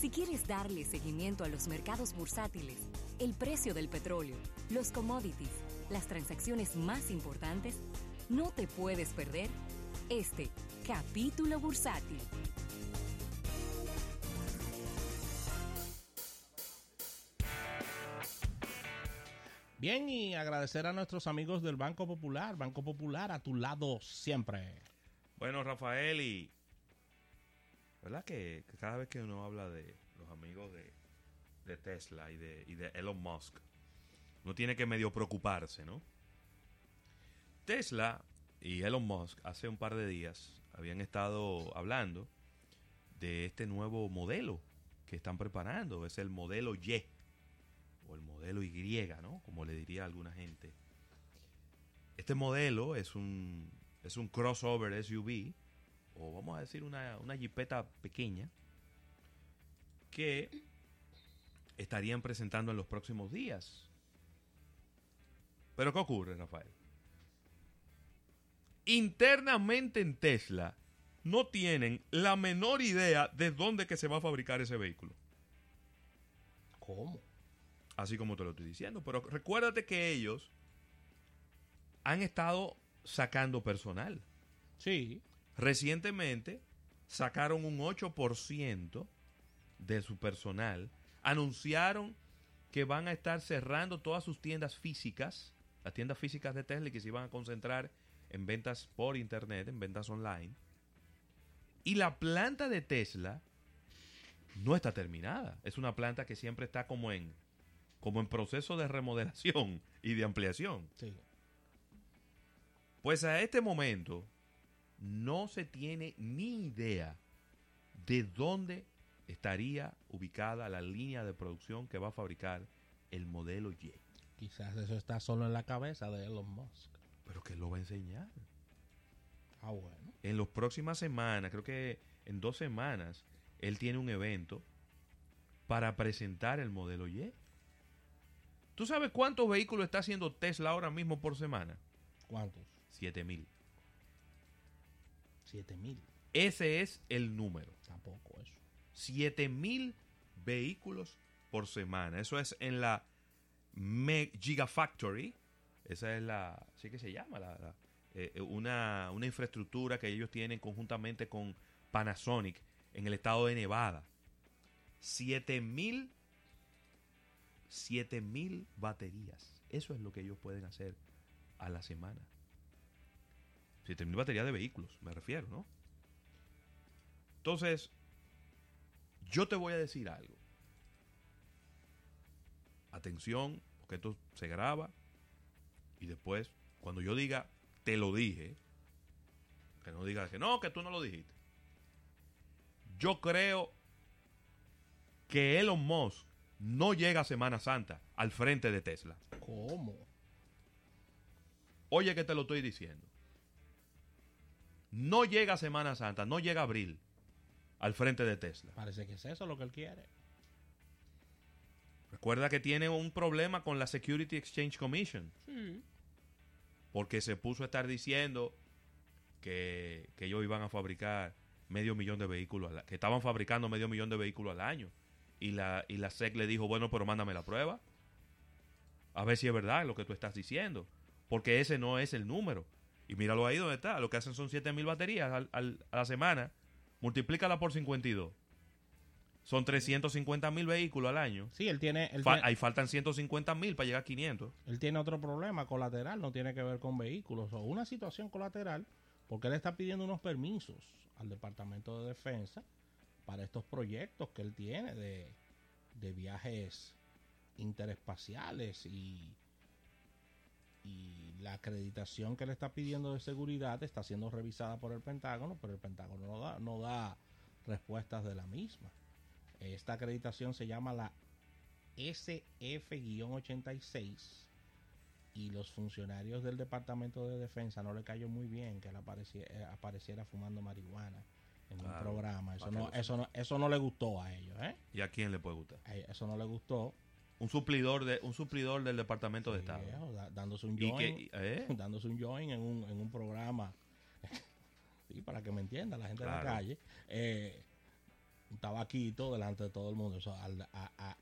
Si quieres darle seguimiento a los mercados bursátiles, el precio del petróleo, los commodities, las transacciones más importantes, no te puedes perder este capítulo bursátil. Bien, y agradecer a nuestros amigos del Banco Popular. Banco Popular a tu lado siempre. Bueno, Rafael, y. ¿Verdad que, cada vez que uno habla de los amigos de, Tesla y de, Elon Musk, uno tiene que medio preocuparse, ¿no? Tesla y Elon Musk hace un par de días habían estado hablando de este nuevo modelo que están preparando. Es el modelo Y o el modelo Y, ¿no? Como le diría alguna gente. Este modelo es un, es un crossover SUV, o vamos a decir una, una jipeta pequeña, que estarían presentando en los próximos días. Pero ¿qué ocurre, Rafael? Internamente en Tesla no tienen la menor idea de dónde que se va a fabricar ese vehículo. ¿Cómo? Así como te lo estoy diciendo. Pero recuérdate que ellos han estado sacando personal. Sí. Recientemente sacaron un 8% de su personal. Anunciaron que van a estar cerrando todas sus tiendas físicas, las tiendas físicas de Tesla, y que se iban a concentrar en ventas por internet, en ventas online. Y la planta de Tesla no está terminada. Es una planta que siempre está como en, como en proceso de remodelación y de ampliación. Sí. Pues a este momento no se tiene ni idea de dónde estaría ubicada la línea de producción que va a fabricar el modelo Y. Quizás eso está solo en la cabeza de Elon Musk. Pero que lo va a enseñar. Ah, bueno. En las próximas semanas, creo que en dos semanas, él tiene un evento para presentar el modelo Y. ¿Tú sabes cuántos vehículos está haciendo Tesla ahora mismo por semana? ¿Cuántos? 7000. mil. 7000. Ese es el número. Tampoco eso. 7000 vehículos por semana. Eso es en la Me Gigafactory. Esa es la. ¿Sí que se llama? La, eh, una, una infraestructura que ellos tienen conjuntamente con Panasonic en el estado de Nevada. 7000 7000 baterías. Eso es lo que ellos pueden hacer a la semana. 7000 baterías de vehículos, me refiero, ¿no? Entonces, yo te voy a decir algo. Atención, porque esto se graba y después, cuando yo diga, te lo dije, que no digas que no, que tú no lo dijiste. Yo creo que Elon Musk no llega a Semana Santa al frente de Tesla. ¿Cómo? Oye que te lo estoy diciendo. No llega Semana Santa, no llega abril al frente de Tesla. Parece que es eso lo que él quiere. Recuerda que tiene un problema con la Security Exchange Commission. Sí. Porque se puso a estar diciendo que, que ellos iban a fabricar medio millón de vehículos, al, a- que estaban fabricando medio millón de vehículos al año. Y la, y la SEC le dijo, bueno, pero mándame la prueba. A ver si es verdad lo que tú estás diciendo. Porque ese no es el número. Y míralo ahí donde está. Lo que hacen son 7000 baterías al- al- a la semana. Multiplícala por 52. Son 350 mil vehículos al año. Sí, él tiene, él, Fa- tiene, ahí faltan 150 mil para llegar a 500. él tiene otro problema colateral, no tiene que ver con vehículos, o una situación colateral, porque él está pidiendo unos permisos al Departamento de Defensa para estos proyectos que él tiene de, de viajes interespaciales y, y la acreditación que le está pidiendo de seguridad está siendo revisada por el Pentágono, pero el Pentágono no da, no da respuestas de la misma. Esta acreditación se llama la SF-86 y los funcionarios del Departamento de Defensa no le cayó muy bien que él eh, apareciera fumando marihuana en un programa. Eso no, eso, no, eso no le gustó a ellos, ¿eh? ¿Y a quién le puede gustar? Ellos Eso no le gustó. Un suplidor, de, un suplidor del Departamento de Estado. viejo, da- dándose un ¿Y join, eh? dándose un join en un, en un programa. sí, para que me entienda la gente de la calle. Eh, tabaquito delante de todo el mundo. O sea, al- a, a-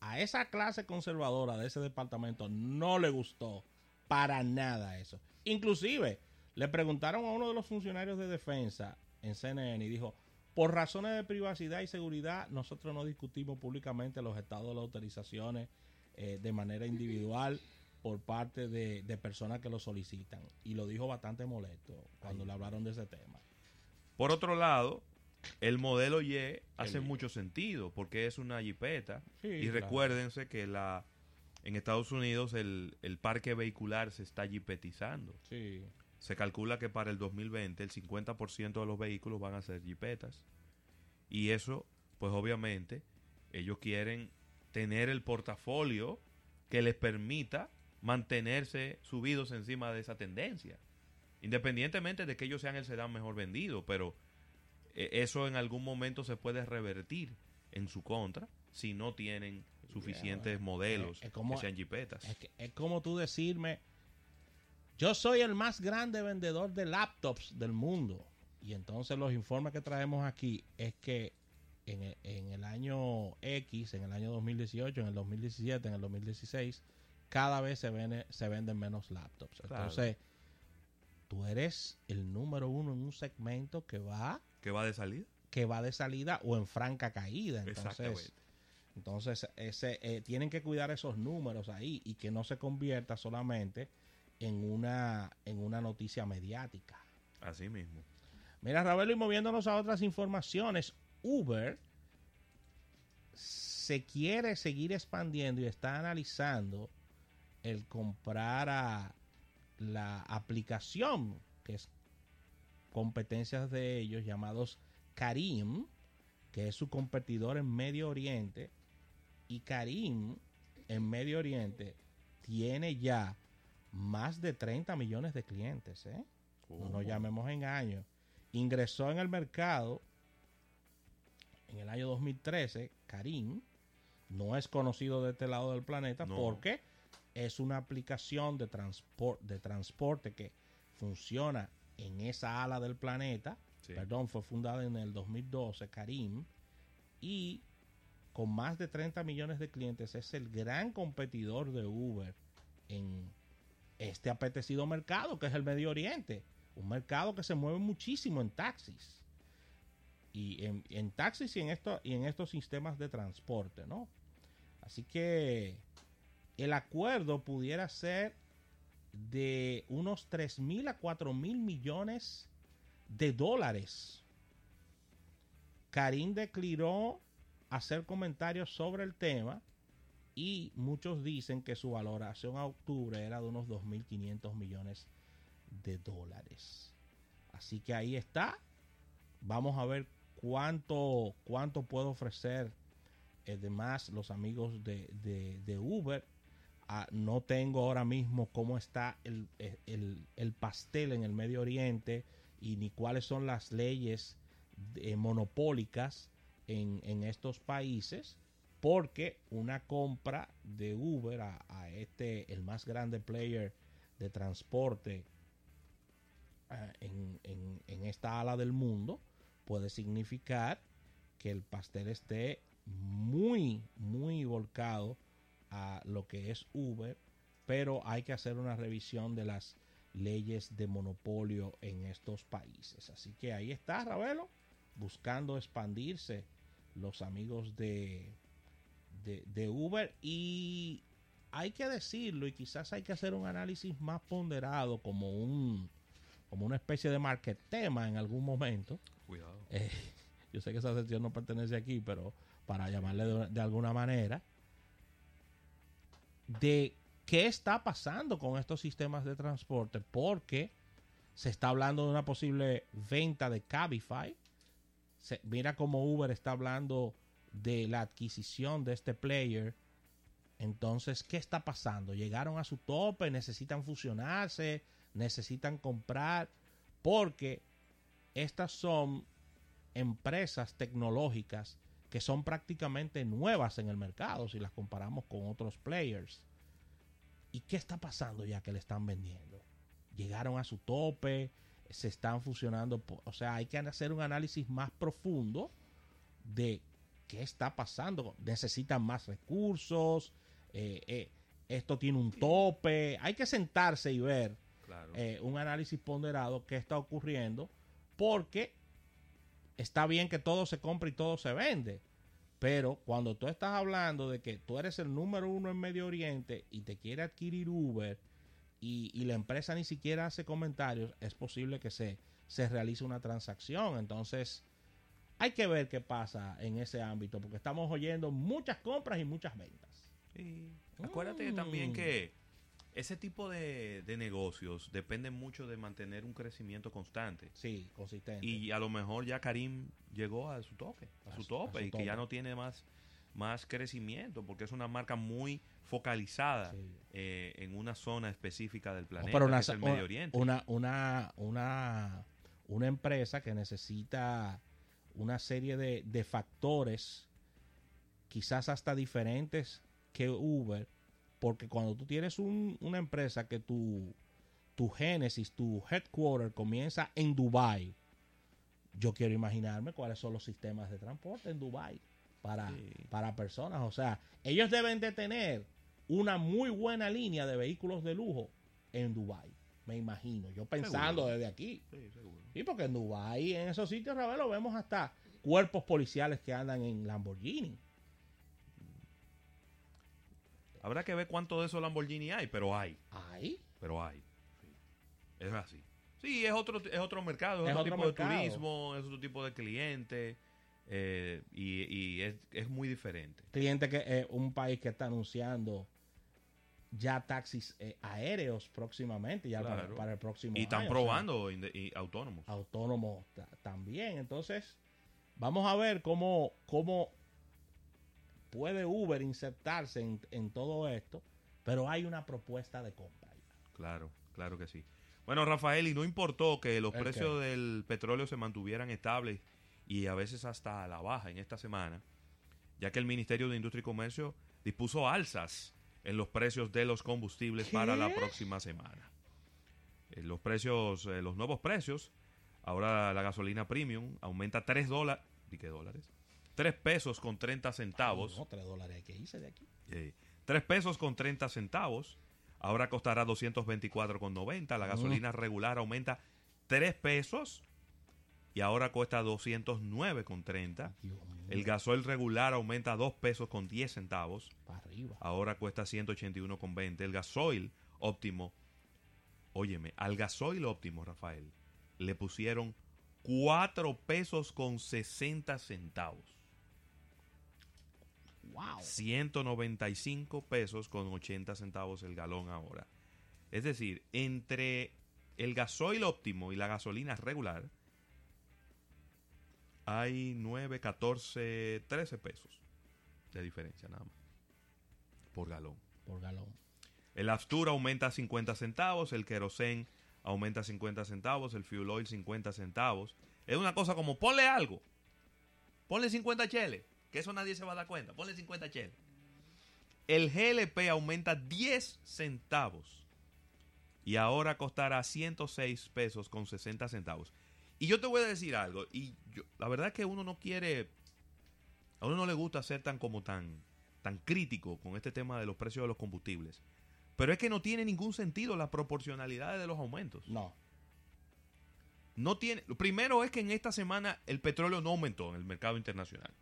a esa clase conservadora de ese departamento no le gustó para nada eso. Inclusive, le preguntaron a uno de los funcionarios de defensa en CNN y dijo, por razones de privacidad y seguridad, nosotros no discutimos públicamente los estados de las autorizaciones eh, de manera individual por parte de, de personas que lo solicitan. Y lo dijo bastante molesto cuando le hablaron de ese tema. Por otro lado, el modelo Y hace mucho sentido porque es una jipeta. Sí, y claro. recuérdense que la en Estados Unidos el, el parque vehicular se está jipetizando. Sí. Se calcula que para el 2020 el 50% de los vehículos van a ser jipetas. Y eso, pues obviamente, ellos quieren tener el portafolio que les permita mantenerse subidos encima de esa tendencia. Independientemente de que ellos sean el sedán mejor vendido, pero eh, eso en algún momento se puede revertir en su contra si no tienen suficientes bueno, modelos es- es como- que sean jipetas. Es, que- es como tú decirme, yo soy el más grande vendedor de laptops del mundo. Y entonces los informes que traemos aquí es que en el, en el año X, en el año 2018, en el 2017, en el 2016, cada vez se, vende, se venden menos laptops. Claro. Entonces, tú eres el número uno en un segmento que va ¿Qué va de salida? que va de salida o en franca caída. Entonces, Exactamente. entonces ese, eh, tienen que cuidar esos números ahí y que no se convierta solamente en una, en una noticia mediática. Así mismo. Mira, Ravelo, y moviéndonos a otras informaciones, Uber se quiere seguir expandiendo y está analizando el comprar a la aplicación que es competencias de ellos llamados Karim, que es su competidor en Medio Oriente, y Karim en Medio Oriente tiene ya más de 30 millones de clientes, ¿eh? No nos llamemos engaño. Ingresó en el mercado en el año 2013, Karim, no es conocido de este lado del planeta No. porque es una aplicación de, transpor- de transporte que funciona en esa ala del planeta. Sí. Perdón, fue fundada en el 2012, Karim, y con más de 30 millones de clientes es el gran competidor de Uber en este apetecido mercado que es el Medio Oriente. Un mercado que se mueve muchísimo en taxis. Y en, en taxis y en, esto, y en estos sistemas de transporte, ¿no? Así que el acuerdo pudiera ser de unos 3 mil a 4 mil millones de dólares. Karim declinó hacer comentarios sobre el tema y muchos dicen que su valoración a octubre era de unos 2.500 millones de dólares. Así que ahí está. Vamos a ver cuánto, cuánto puede ofrecer además los amigos de, de- de Uber. Ah, no tengo ahora mismo cómo está el, el- el pastel en el Medio Oriente y ni cuáles son las leyes eh, monopólicas en, en estos países porque una compra de Uber a, este el más grande player de transporte ah, en, en- en esta ala del mundo puede significar que el pastel esté muy muy volcado a lo que es Uber pero hay que hacer una revisión de las leyes de monopolio en estos países. Así que ahí está Ravelo buscando expandirse los amigos de, de, de Uber. Y hay que decirlo y quizás hay que hacer un análisis más ponderado como un como una especie de market tema en algún momento. Cuidado. eh, yo sé que esa sección no pertenece aquí pero para llamarle de, de alguna manera de qué está pasando con estos sistemas de transporte porque se está hablando de una posible venta de Cabify. Se- mira cómo Uber está hablando de la adquisición de este player. Entonces, ¿qué está pasando? Llegaron a su tope, necesitan fusionarse, necesitan comprar, porque estas son empresas tecnológicas que son prácticamente nuevas en el mercado si las comparamos con otros players. ¿Y qué está pasando ya que le están vendiendo? Llegaron a su tope, se están fusionando. O sea, hay que hacer un análisis más profundo de qué está pasando. Necesitan más recursos, eh, eh, esto tiene un tope. Hay que sentarse y ver Claro. eh, un análisis ponderado qué está ocurriendo, porque está bien que todo se compra y todo se vende. Pero cuando tú estás hablando de que tú eres el número uno en Medio Oriente y te quiere adquirir Uber y, y la empresa ni siquiera hace comentarios, es posible que se, se realice una transacción. Entonces, hay que ver qué pasa en ese ámbito, porque estamos oyendo muchas compras y muchas ventas. Sí. Acuérdate Mm. también que ese tipo de, de negocios dependen mucho de mantener un crecimiento constante. Sí, consistente. Y a lo mejor ya Karim llegó a su toque, a, A su a tope, su y que ya tope. no tiene más, más crecimiento, porque es una marca muy focalizada Sí. eh, en una zona específica del No, planeta, pero que una, es el Medio Oriente. Una, una, una, una empresa que necesita una serie de, de factores, quizás hasta diferentes que Uber, porque cuando tú tienes un- una empresa que tu, tu génesis, tu headquarter comienza en Dubai, yo quiero imaginarme cuáles son los sistemas de transporte en Dubai para, Sí. para personas. O sea, ellos deben de tener una muy buena línea de vehículos de lujo en Dubai. Me imagino, yo pensando Seguro. desde aquí. Sí, seguro. Sí, porque en Dubai, en esos sitios, Ravelo, vemos hasta cuerpos policiales que andan en Lamborghini. Habrá que ver cuánto de esos Lamborghini hay, pero hay, Ahí. pero hay. Sí. Es así. Sí, es otro, es otro mercado, es, Es otro, otro tipo mercado. de turismo, es otro tipo de cliente, eh, y, y es, es muy diferente. Cliente que eh, un país que está anunciando ya taxis eh, aéreos próximamente, ya para, Claro. para el próximo Y están año, o sea, probando y autónomos. autónomos ta- también. Entonces, vamos a ver cómo, cómo puede Uber insertarse en, en todo esto, pero hay una propuesta de compra. ya. Claro, claro que sí. Bueno, Rafael, y no importó que los ¿El precios del petróleo se mantuvieran estables y a veces hasta a la baja en esta semana, ya que el Ministerio de Industria y Comercio dispuso alzas en los precios de los combustibles ¿Qué? para la próxima semana. Eh, los precios, eh, los nuevos precios, ahora la gasolina premium aumenta 3 dólares, ¿y qué dólares? 3 pesos con 30 centavos. No, tres dólares hay que irse de aquí. Eh, 3 pesos con 30 centavos. Ahora costará 224,90. La Mm. gasolina regular aumenta 3 pesos y ahora cuesta 209,30. Dios mío, El gasoil regular aumenta 2 pesos con 10 centavos. arriba. Ahora cuesta 181,20. El gasoil óptimo, óyeme, al gasoil óptimo, Rafael, le pusieron 4 pesos con 60 centavos. Wow. 195 pesos con 80 centavos el galón ahora. Es decir, entre el gasoil óptimo y la gasolina regular hay 9, 14, 13 pesos de diferencia nada más por galón. Por galón. El Astur aumenta 50 centavos, el kerosene aumenta 50 centavos, el fuel oil 50 centavos. Es una cosa como ponle algo. Ponle 50 cheles, que eso nadie se va a dar cuenta. Ponle 50 cheles. El GLP aumenta 10 centavos y ahora costará 106 pesos con 60 centavos. Y yo te voy a decir algo, y yo- la verdad es que uno no quiere, a uno no le gusta ser tan como tan, tan crítico con este tema de los precios de los combustibles. Pero es que no tiene ningún sentido la proporcionalidad de los aumentos. No. No tiene. Lo primero es que en esta semana el petróleo no aumentó en el mercado internacional.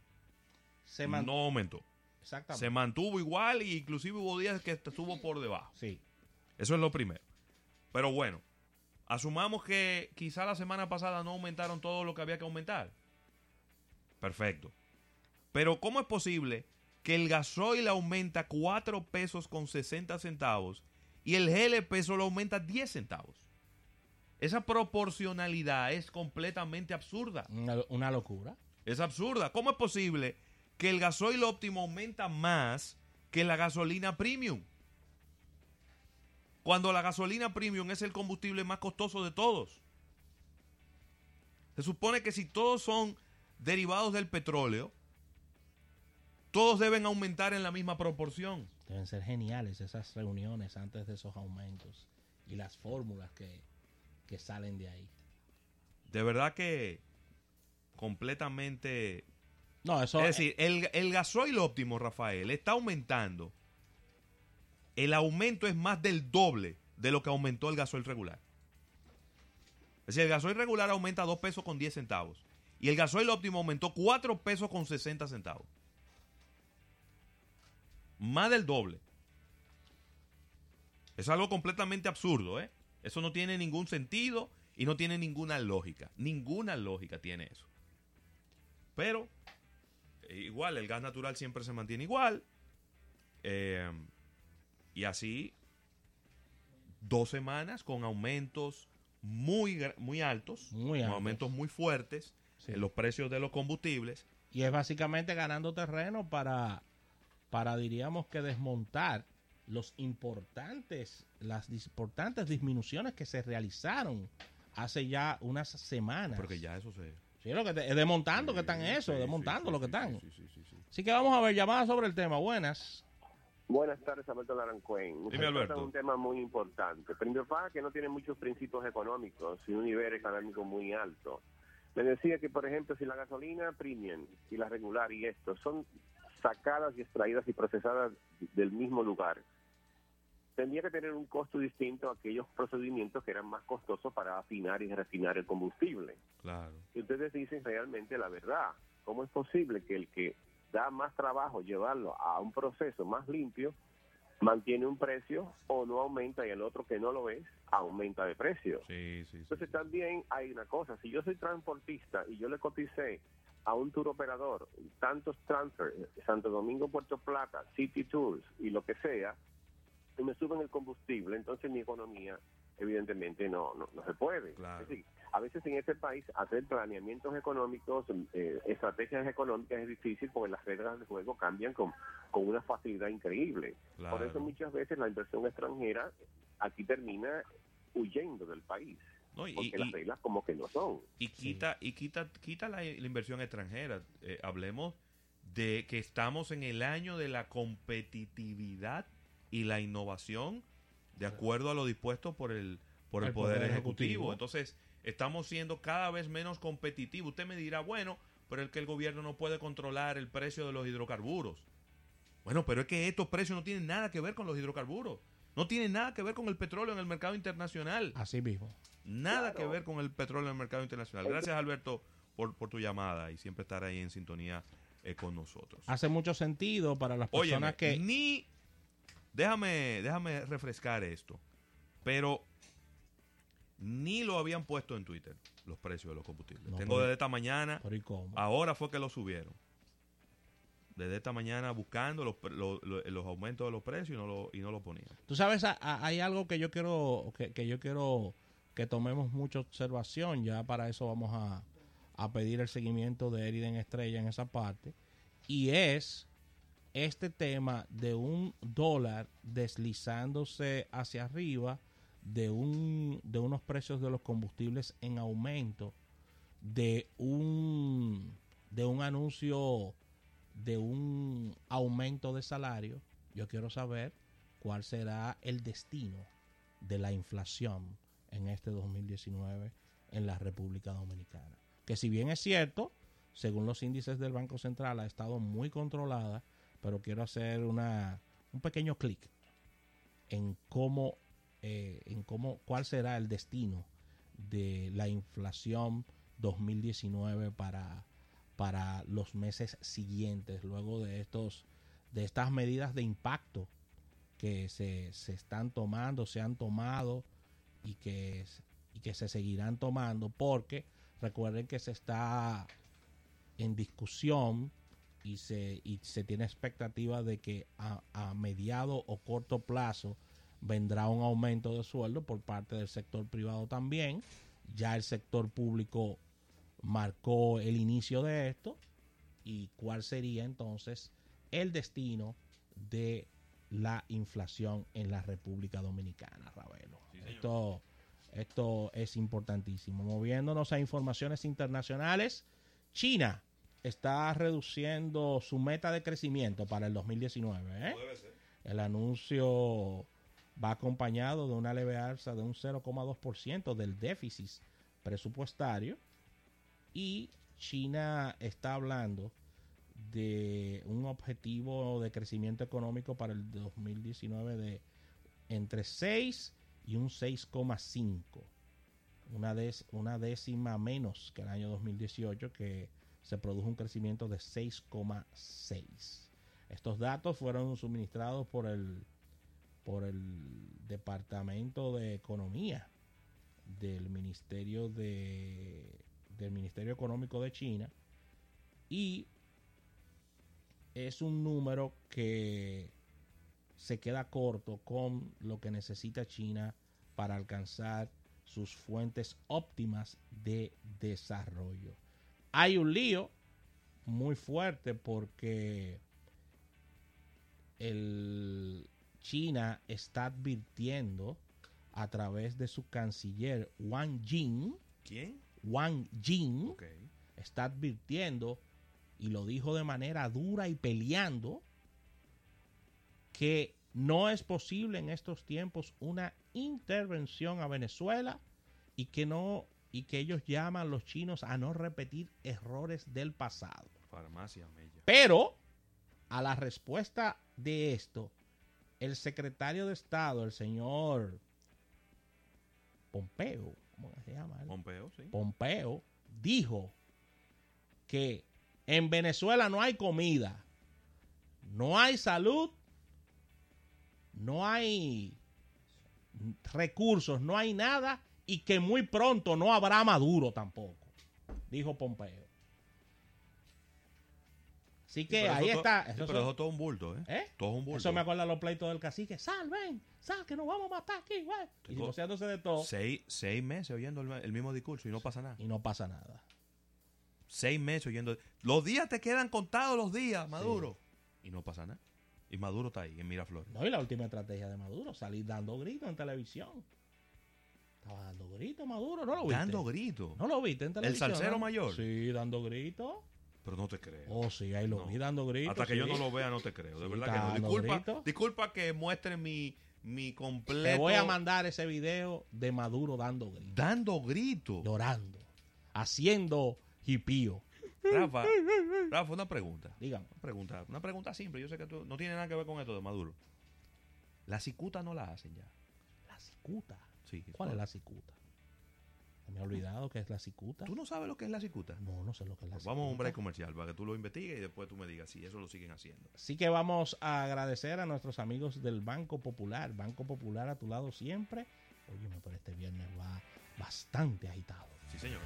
Se man- no aumentó. Exactamente. Se mantuvo igual e inclusive hubo días que estuvo por debajo. Sí. Eso es lo primero. Pero bueno, asumamos que quizá la semana pasada no aumentaron todo lo que había que aumentar. Perfecto. Pero ¿cómo es posible que el gasoil aumenta 4 pesos con 60 centavos y el GLP solo aumenta 10 centavos? Esa proporcionalidad es completamente absurda. Una, una locura. Es absurda. ¿Cómo es posible que el gasoil óptimo aumenta más que la gasolina premium? Cuando la gasolina premium es el combustible más costoso de todos. Se supone que si todos son derivados del petróleo, todos deben aumentar en la misma proporción. Deben ser geniales esas reuniones antes de esos aumentos y las fórmulas que, que salen de ahí. De verdad que completamente No, eso Es decir, el, el gasoil óptimo, Rafael, está aumentando. El aumento es más del doble de lo que aumentó el gasoil regular. Es decir, el gasoil regular aumenta 2 pesos con 10 centavos. Y el gasoil óptimo aumentó 4 pesos con 60 centavos. Más del doble. Es algo completamente absurdo, ¿eh? Eso no tiene ningún sentido y no tiene ninguna lógica. Ninguna lógica tiene eso. Pero, eh, igual, el gas natural siempre se mantiene igual. Eh, y así, dos semanas con aumentos muy, muy altos, Muy con aumentos muy fuertes Sí. en los precios de los combustibles. Y es básicamente ganando terreno para, para diríamos que desmontar los importantes, las importantes disminuciones que se realizaron hace ya unas semanas. Porque ya eso se... Sí, lo que te- es desmontando que están Sí, eso, sí, desmontando sí, lo que sí, están. sí, sí, sí, sí. Así que vamos a ver llamadas sobre el tema. Buenas. Buenas tardes, Alberto Larancuén. Usted Dime, Alberto. trata un tema muy importante. Primero, para que no tiene muchos principios económicos y un nivel económico muy alto. Me decía que, por ejemplo, si la gasolina premium y la regular y esto son sacadas y extraídas y procesadas del mismo lugar, tendría que tener un costo distinto a aquellos procedimientos que eran más costosos para afinar y refinar el combustible. Claro. Y ustedes dicen realmente la verdad. ¿Cómo es posible que el que da más trabajo llevarlo a un proceso más limpio mantiene un precio o no aumenta y el otro que no lo es aumenta de precio? Sí, sí, sí. Entonces también hay una cosa, si yo soy transportista y yo le coticé a un tour operador tantos transfer, Santo Domingo, Puerto Plata, City Tours y lo que sea, y me suben el combustible, entonces mi economía evidentemente no, no, no se puede. Claro. Es decir, a veces en este país hacer planeamientos económicos, eh, estrategias económicas es difícil porque las reglas del juego cambian con, con una facilidad increíble. Por eso muchas veces la inversión extranjera aquí termina huyendo del país No, y- porque y- las reglas como que no son. y quita y quita quita la, la inversión extranjera Eh, hablemos de que estamos en el año de la competitividad y la innovación de acuerdo a lo dispuesto por el por el, El poder, Poder ejecutivo. Ejecutivo. entonces estamos siendo cada vez menos competitivos usted me dirá bueno pero es que el gobierno no puede controlar el precio de los hidrocarburos bueno pero es que estos precios no tienen nada que ver con los hidrocarburos no tienen nada que ver con el petróleo en el mercado internacional Así mismo. Nada Claro. que ver con el petróleo en el mercado internacional. Gracias, Alberto, por, por tu llamada y siempre estar ahí en sintonía eh, con nosotros. Hace mucho sentido para las personas que... ni... Déjame, déjame refrescar esto. Pero ni lo habían puesto en Twitter los precios de los combustibles. No, Tengo pero- desde esta mañana, ahora fue que lo subieron. Desde esta mañana buscando los, los aumentos de los precios y no lo, y no lo ponían. Tú sabes, a- a- hay algo que yo quiero que, que yo quiero que tomemos mucha observación. Ya para eso vamos a, a pedir el seguimiento de Eriden Estrella en esa parte. Y es este tema de un dólar deslizándose hacia arriba, de, un, de unos precios de los combustibles en aumento, de un, de un anuncio de un aumento de salario. Yo quiero saber cuál será el destino de la inflación en este 2019 en la República Dominicana. Que si bien es cierto, según los índices del Banco Central ha estado muy controlada, pero quiero hacer una, un pequeño clic en cómo, eh, en cómo, cuál será el destino de la inflación 2019 para, para los meses siguientes, luego de estos, de estas medidas de impacto que se, se están tomando, se han tomado y que, y que se seguirán tomando, porque recuerden que se está en discusión y se, y se tiene expectativa de que a, a mediado o corto plazo vendrá un aumento de sueldo por parte del sector privado también. Ya el sector público marcó el inicio de esto y cuál sería entonces el destino de la inflación en la República Dominicana, Ravelo. esto, esto es importantísimo. Moviéndonos a informaciones internacionales, China está reduciendo su meta de crecimiento para el 2019. ¿eh? El anuncio va acompañado de una leve alza de un 0,2% del déficit presupuestario y China está hablando de un objetivo de crecimiento económico para el 2019 de entre 6 y un 6,5. Una, una décima menos que el año 2018 que se produjo un crecimiento de 6,6. Estos datos fueron suministrados por el, por el Departamento de Economía del Ministerio de del Ministerio Económico de China y es un número que se queda corto con lo que necesita China para alcanzar sus fuentes óptimas de desarrollo. Hay un lío muy fuerte porque el China está advirtiendo a través de su canciller Wang Jing. ¿Quién? Wang Jing está advirtiendo y lo dijo de manera dura y peleando que no es posible en estos tiempos una intervención a Venezuela y que no y que ellos llaman los chinos a no repetir errores del pasado. Farmacia Pero a la respuesta de esto, el secretario de Estado, el señor Pompeo, ¿cómo se llama? Pompeo, sí. Pompeo dijo que en Venezuela no hay comida, no hay salud, no hay recursos, no hay nada y que muy pronto no habrá Maduro tampoco, dijo Pompeo. Así que ahí está. pero eso todo un bulto, ¿eh? ¿eh? Todo un bulto. Eso me acuerda los pleitos del cacique. Sal, ven, sal, que nos vamos a matar aquí, güey. Y negociándose de todo. Seis, seis meses oyendo el, mismo discurso y no pasa nada. Y no pasa nada seis meses oyendo. Los días te quedan contados los días, Maduro. Y no pasa nada. Y Maduro está ahí, en Miraflores. No, y la última estrategia de Maduro, salir dando gritos en televisión. Estaba dando gritos, Maduro, ¿no lo viste? Dando gritos. ¿No lo viste en televisión? ¿El salsero mayor? Sí, dando gritos. Pero no te creo. Oh, sí, ahí lo vi dando gritos. Hasta que yo no lo vea, no te creo. De verdad que no. Disculpa, disculpa que muestren mi, mi completo. Te voy a mandar ese video de Maduro dando gritos. Dando gritos. Llorando. Haciendo hipío. Rafa, Rafa, una pregunta. Dígame. Una pregunta, una pregunta simple. Yo sé que tú no tiene nada que ver con esto de Maduro. La cicuta no la hacen ya. ¿La cicuta? Sí. ¿Cuál es la cicuta? Me he olvidado qué es la cicuta. ¿Tú no sabes lo que es la cicuta? No, no sé lo que es la cicuta. Vamos a un break comercial para que tú lo investigues y después tú me digas si eso lo siguen haciendo. Así que vamos a agradecer a nuestros amigos del Banco Popular. Banco Popular a tu lado siempre. Oye, pero este viernes va bastante agitado. Sí, señor.